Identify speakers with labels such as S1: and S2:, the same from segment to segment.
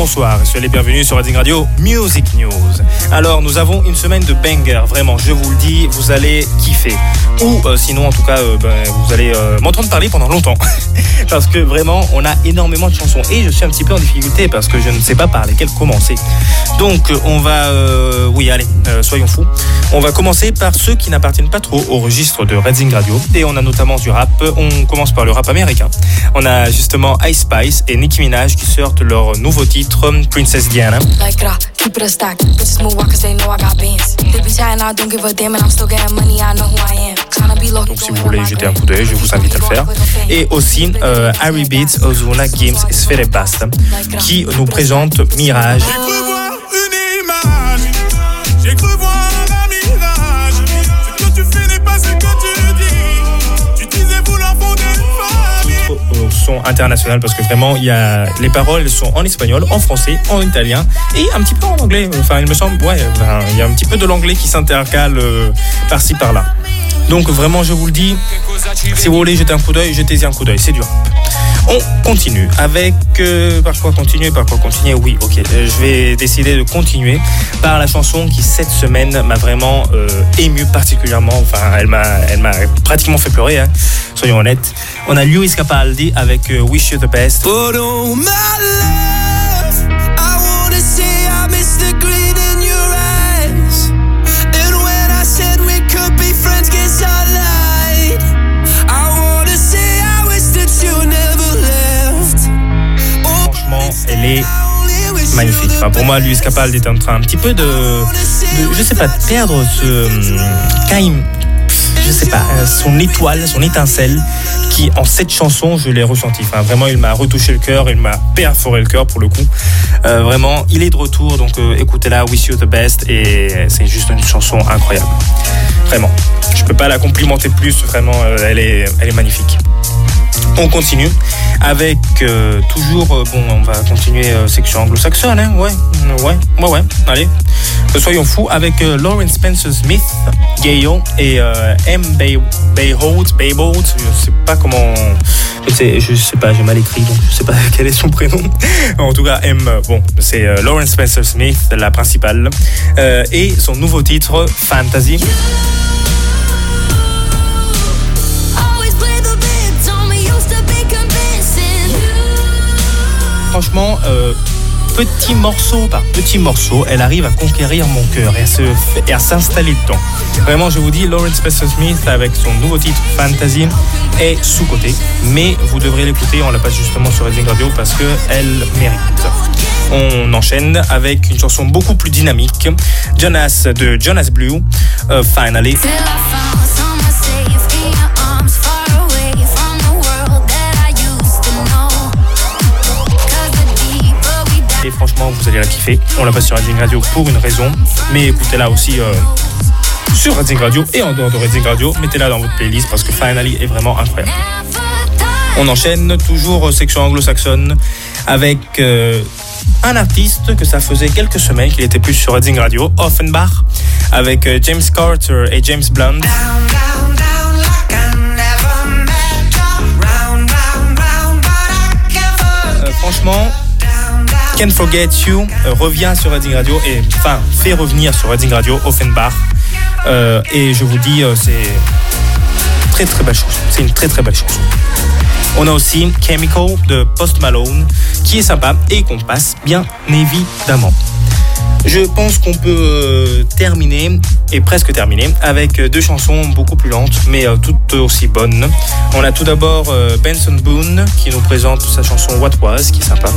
S1: bonsoir, soyez les bienvenus sur Reading Radio Music News. Alors, nous avons une semaine de banger, vraiment, je vous le dis, vous allez kiffer. Ou euh, sinon, en tout cas, euh, ben, vous allez euh, m'entendre parler pendant longtemps. parce que vraiment, on a énormément de chansons. Et je suis un petit peu en difficulté parce que je ne sais pas par lesquelles commencer. Donc, on va... oui, allez, soyons fous. On va commencer par ceux qui n'appartiennent pas trop au registre de Reading Radio. Et on a notamment du rap. On commence par le rap américain. On a justement Ice Spice et Nicki Minaj qui sortent leur nouveau titre, Princess Diana.
S2: Like grah, keep it a stack. Bitches move out cause they know I got bands. They be chatting, I don't give a damn, and I'm still getting money, I know who I am. Tryna be low.
S1: Donc si vous voulez jeter un coup d'œil, je vous invite à le faire. Et aussi euh, Harry Beats, Ozuna, Games et Sfere Basta qui nous présentent Mirage.
S3: J'ai cru voir une image, j'ai cru voir famille.
S1: au son international parce que vraiment il y a les paroles sont en espagnol, en français, en italien et un petit peu en anglais. Enfin il me semble ouais, il y a un petit peu de l'anglais qui s'intercale euh, par-ci par-là. Donc vraiment je vous le dis, si vous voulez jeter un coup d'œil, jetez-y un coup d'œil, c'est dur. On continue avec euh, par quoi continuer, par quoi continuer? Oui, ok, euh, je vais décider de continuer par la chanson qui cette semaine m'a vraiment euh, ému particulièrement. Enfin, elle m'a, elle m'a pratiquement fait pleurer. hein, soyons honnêtes. On a Lewis Capaldi avec euh, Wish You the Best. Pour moi, Lewis Capaldi est en train un petit peu de, je sais pas, de perdre ce hum, il- je sais pas, euh, son étoile, son étincelle, qui en cette chanson, je l'ai ressenti. Vraiment, il m'a retouché le cœur, il m'a perforé le cœur pour le coup. Euh, vraiment, il est de retour, donc euh, écoutez-la, Wish You the Best, et c'est juste une chanson incroyable. Vraiment, je peux pas la complimenter plus. Vraiment, elle est, elle est magnifique. On continue avec euh, toujours, euh, bon, on va continuer euh, section anglo-saxonne, hein, ouais, mm, ouais, ouais, ouais, allez. Soyons fous avec Lauren Spencer Smith, Gayo et M. Bay, Bayhout, Bayboat, je sais pas comment, je sais, je sais pas, j'ai mal écrit donc je sais pas quel est son prénom. en tout cas, M, bon, c'est Lauren Spencer Smith, la principale, et son nouveau titre, Fantasy. Franchement, euh, petit morceau par petit morceau, elle arrive à conquérir mon cœur et à s'installer dedans. Vraiment, je vous dis, Lauren Spencer Smith avec son nouveau titre Fantasy est sous côté, mais vous devrez l'écouter. On la passe justement sur Reading Radio parce que elle mérite. On enchaîne avec une chanson beaucoup plus dynamique, Jonas de Jonas Blue, euh, Finally. Et franchement, vous allez la kiffer. On la passe sur Reading Radio pour une raison, mais écoutez-la aussi euh, sur Reading Radio et en dehors de Reading Radio. Mettez-la dans votre playlist parce que Finally est vraiment incroyable. On enchaîne toujours euh, section anglo-saxonne avec euh, un artiste que ça faisait quelques semaines qu'il était plus sur Reading Radio, Offenbach, avec James Carter et James Blunt. Franchement, Can't Forget You euh, revient sur Reading Radio et enfin fait revenir sur Reading Radio Offenbach. Euh, et je vous dis, euh, c'est très très belle chanson. C'est une très très belle chanson. On a aussi Chemical de Post Malone qui est sympa et qu'on passe bien évidemment. Je pense qu'on peut euh, terminer, et presque terminer, avec euh, deux chansons beaucoup plus lentes, mais euh, toutes aussi bonnes. On a tout d'abord Benson Boone qui nous présente sa chanson What Was, qui est sympa.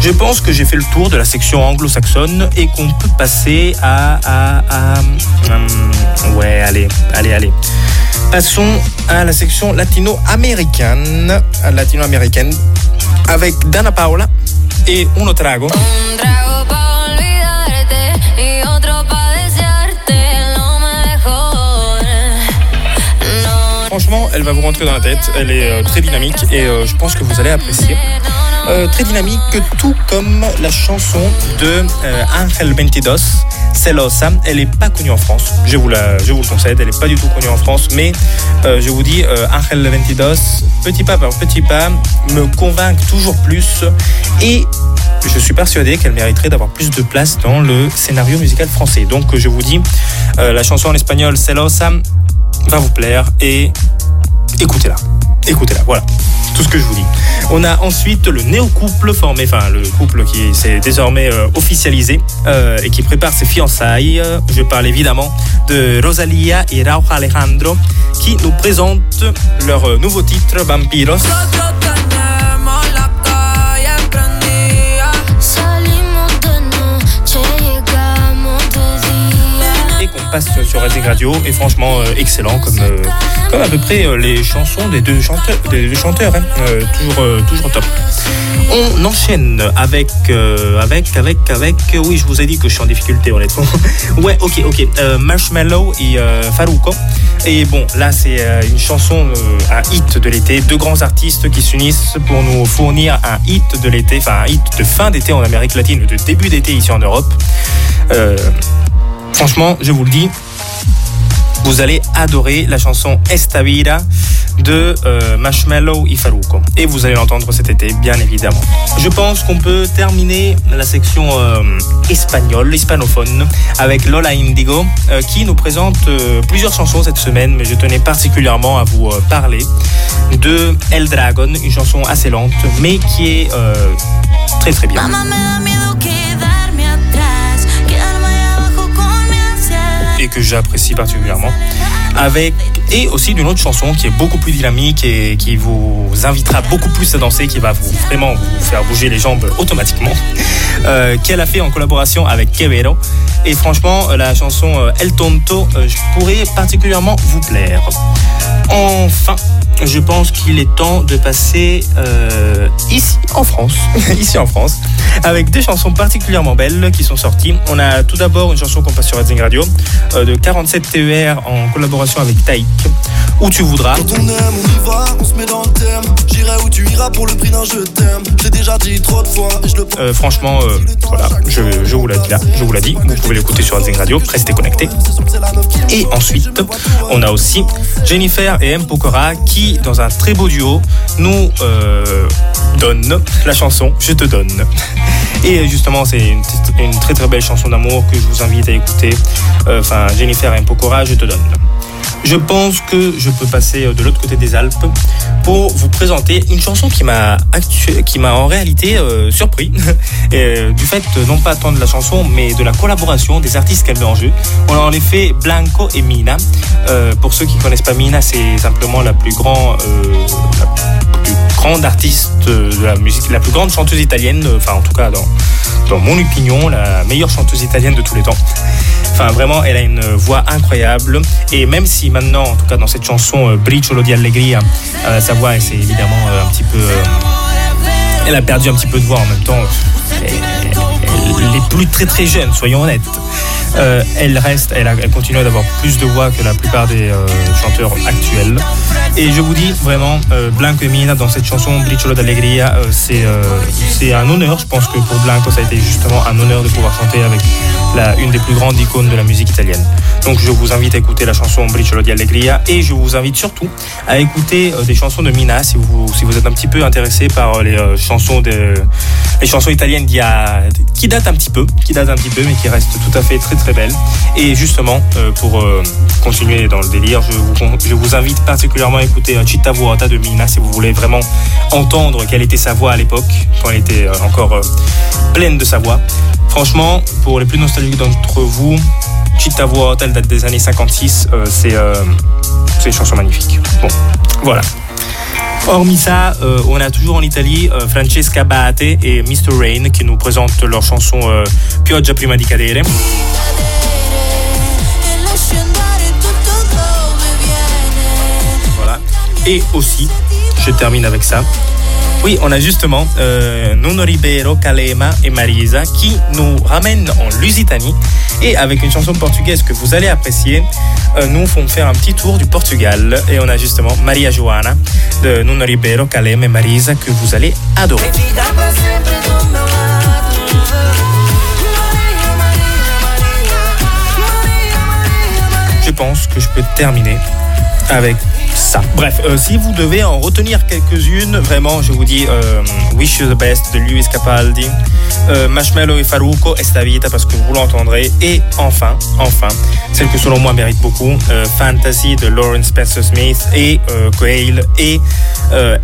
S1: Je pense que j'ai fait le tour de la section anglo-saxonne et qu'on peut passer à... hum, ouais, allez, allez, allez. Passons à la section latino-américaine, latino-américaine, avec Dana Paola et Uno.
S2: Un trago
S1: Elle va vous rentrer dans la tête. Elle est euh, très dynamique et euh, je pense que vous allez apprécier. Euh, très dynamique, tout comme la chanson de euh, Angel Ventidos, Celosa. Elle est pas connue en France. Je vous, la, le concède, elle est pas du tout connue en France. Mais je vous dis, Angel Ventidos, petit pas par petit pas, me convainc toujours plus. Et je suis persuadé qu'elle mériterait d'avoir plus de place dans le scénario musical français. Donc je vous dis, la chanson en espagnol Celosa va vous plaire et écoutez-la. Écoutez-la, voilà. Tout ce que je vous dis. On a ensuite le néo-couple formé, enfin le couple qui s'est désormais euh, officialisé euh, et qui prépare ses fiançailles. Je parle évidemment de Rosalia et Rauj Alejandro qui nous présentent leur euh, nouveau titre Vampiros. Passe sur Radio est franchement euh, excellent comme, euh, comme à peu près euh, les chansons des deux chanteurs, des deux chanteurs hein. Toujours, toujours top. On enchaîne avec, euh, avec, avec, avec, oui je vous ai dit que je suis en difficulté honnêtement. ouais ok ok, Euh, Marshmallow et euh, Farouko. Et bon là c'est une chanson, un hit de l'été, deux grands artistes qui s'unissent pour nous fournir un hit de l'été, enfin un hit de fin d'été en Amérique latine, de début d'été ici en Europe. Franchement, je vous le dis, vous allez adorer la chanson Esta Vida de euh, Marshmallow et Farouko. Et vous allez l'entendre cet été, bien évidemment. Je pense qu'on peut terminer la section euh, espagnole, hispanophone, avec Lola Indigo, euh, qui nous présente euh, plusieurs chansons cette semaine, mais je tenais particulièrement à vous parler de El Dragon, une chanson assez lente, mais qui est très très bien. Que j'apprécie particulièrement. Avec et aussi d'une autre chanson qui est beaucoup plus dynamique et qui vous invitera beaucoup plus à danser, qui va vous vraiment vous faire bouger les jambes automatiquement, euh, qu'elle a fait en collaboration avec Quevedo. Et franchement, la chanson euh, El Tonto euh, je pourrais particulièrement vous plaire. Enfin, je pense qu'il est temps de passer euh, ici en France, ici en France, avec deux chansons particulièrement belles qui sont sorties. On a tout d'abord une chanson qu'on passe sur Redzing Radio euh, de 47 TER en collaboration avec Taïk, où tu voudras.
S4: Quand on aime, on y va, on se met dans le thème. Pour le prix d'un je t'aime. J'ai déjà dit trop de fois et je le.
S1: Euh, franchement, euh, voilà, je, je vous l'ai dit là, je vous l'ai dit. Vous pouvez l'écouter sur Redzing Radio, restez connectés. Et ensuite, on a aussi Jennifer et M. Pokora qui, dans un très beau duo, nous euh, donnent la chanson Je te donne. Et justement, c'est une, une très très belle chanson d'amour que je vous invite à écouter. Enfin, Jennifer et M. Pokora, Je te donne. Je pense que je peux passer euh, de l'autre côté des Alpes pour vous présenter une chanson qui m'a qui m'a en réalité euh, surpris euh, du fait non pas tant de la chanson mais de la collaboration des artistes qu'elle met en jeu. On a en effet Blanco et Mina. Pour ceux qui connaissent pas Mina, c'est simplement la plus grande grande artiste de la musique, la plus grande chanteuse italienne, euh, enfin en tout cas dans dans mon opinion, la meilleure chanteuse italienne de tous les temps. Enfin, vraiment, elle a une voix incroyable. Et même si maintenant, en tout cas dans cette chanson, euh, Briciolo di Allegria, euh, sa voix, c'est évidemment un petit peu. elle a perdu un petit peu de voix en même temps. Elle, elle est plus très très jeune, soyons honnêtes. Euh, elle reste, elle, continue d'avoir plus de voix que la plupart des euh, chanteurs actuels. Et je vous dis vraiment, euh, Blanco Mina dans cette chanson Briciolo d'Allegria, euh, c'est un honneur. Je pense que pour Blanco, ça a été justement un honneur de pouvoir chanter avec la, une des plus grandes icônes de la musique italienne. Donc je vous invite à écouter la chanson Briciolo di Allegria et je vous invite surtout à écouter des chansons de Mina si vous, si vous êtes un petit peu intéressé par les chansons de, les chansons italiennes qui datent un petit peu, qui datent un petit peu mais qui restent tout à fait très très belles. Et justement, euh, pour euh, continuer dans le délire, je vous, invite particulièrement à écouter euh, Città Vuota de Mina si vous voulez vraiment entendre quelle était sa voix à l'époque, quand elle était encore pleine de sa voix. Franchement, pour les plus nostalgiques d'entre vous, Città Vuota, elle date des années 56, euh, c'est euh, c'est une chanson magnifique. Bon, voilà. Hormis ça, euh, on a toujours en Italie euh, Francesca Bate et Mr. Rain qui nous présentent leur chanson euh, Pioggia prima di cadere. Voilà. Et aussi, je termine avec ça. Oui, on a justement euh, Nuno Ribeiro, Kalema et Marisa qui nous ramènent en Lusitanie. Et avec une chanson portugaise que vous allez apprécier, euh, nous font faire un petit tour du Portugal. Et on a justement Maria Joana de Nuno Ribeiro, Kalema et Marisa que vous allez adorer. Pense que je peux terminer avec ça. Bref, euh, si vous devez en retenir quelques-unes, vraiment, je vous dis euh, Wish You the Best de Luis Capaldi, euh, et Faruco, Esta Vita parce que vous l'entendrez, et enfin, enfin, celle que selon moi mérite beaucoup, euh, Fantasy de Lauren Spencer Smith et Quail et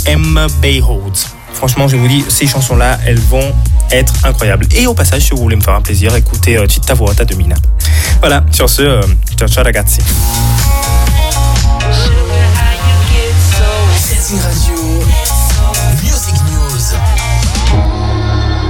S1: Emma Bayholtz. Franchement, je vous dis, ces chansons-là, elles vont être incroyables. Et au passage, si vous voulez me faire un plaisir, écoutez Citta Vuota de Mina. Voilà, sur ce, euh, ciao ciao ragazzi.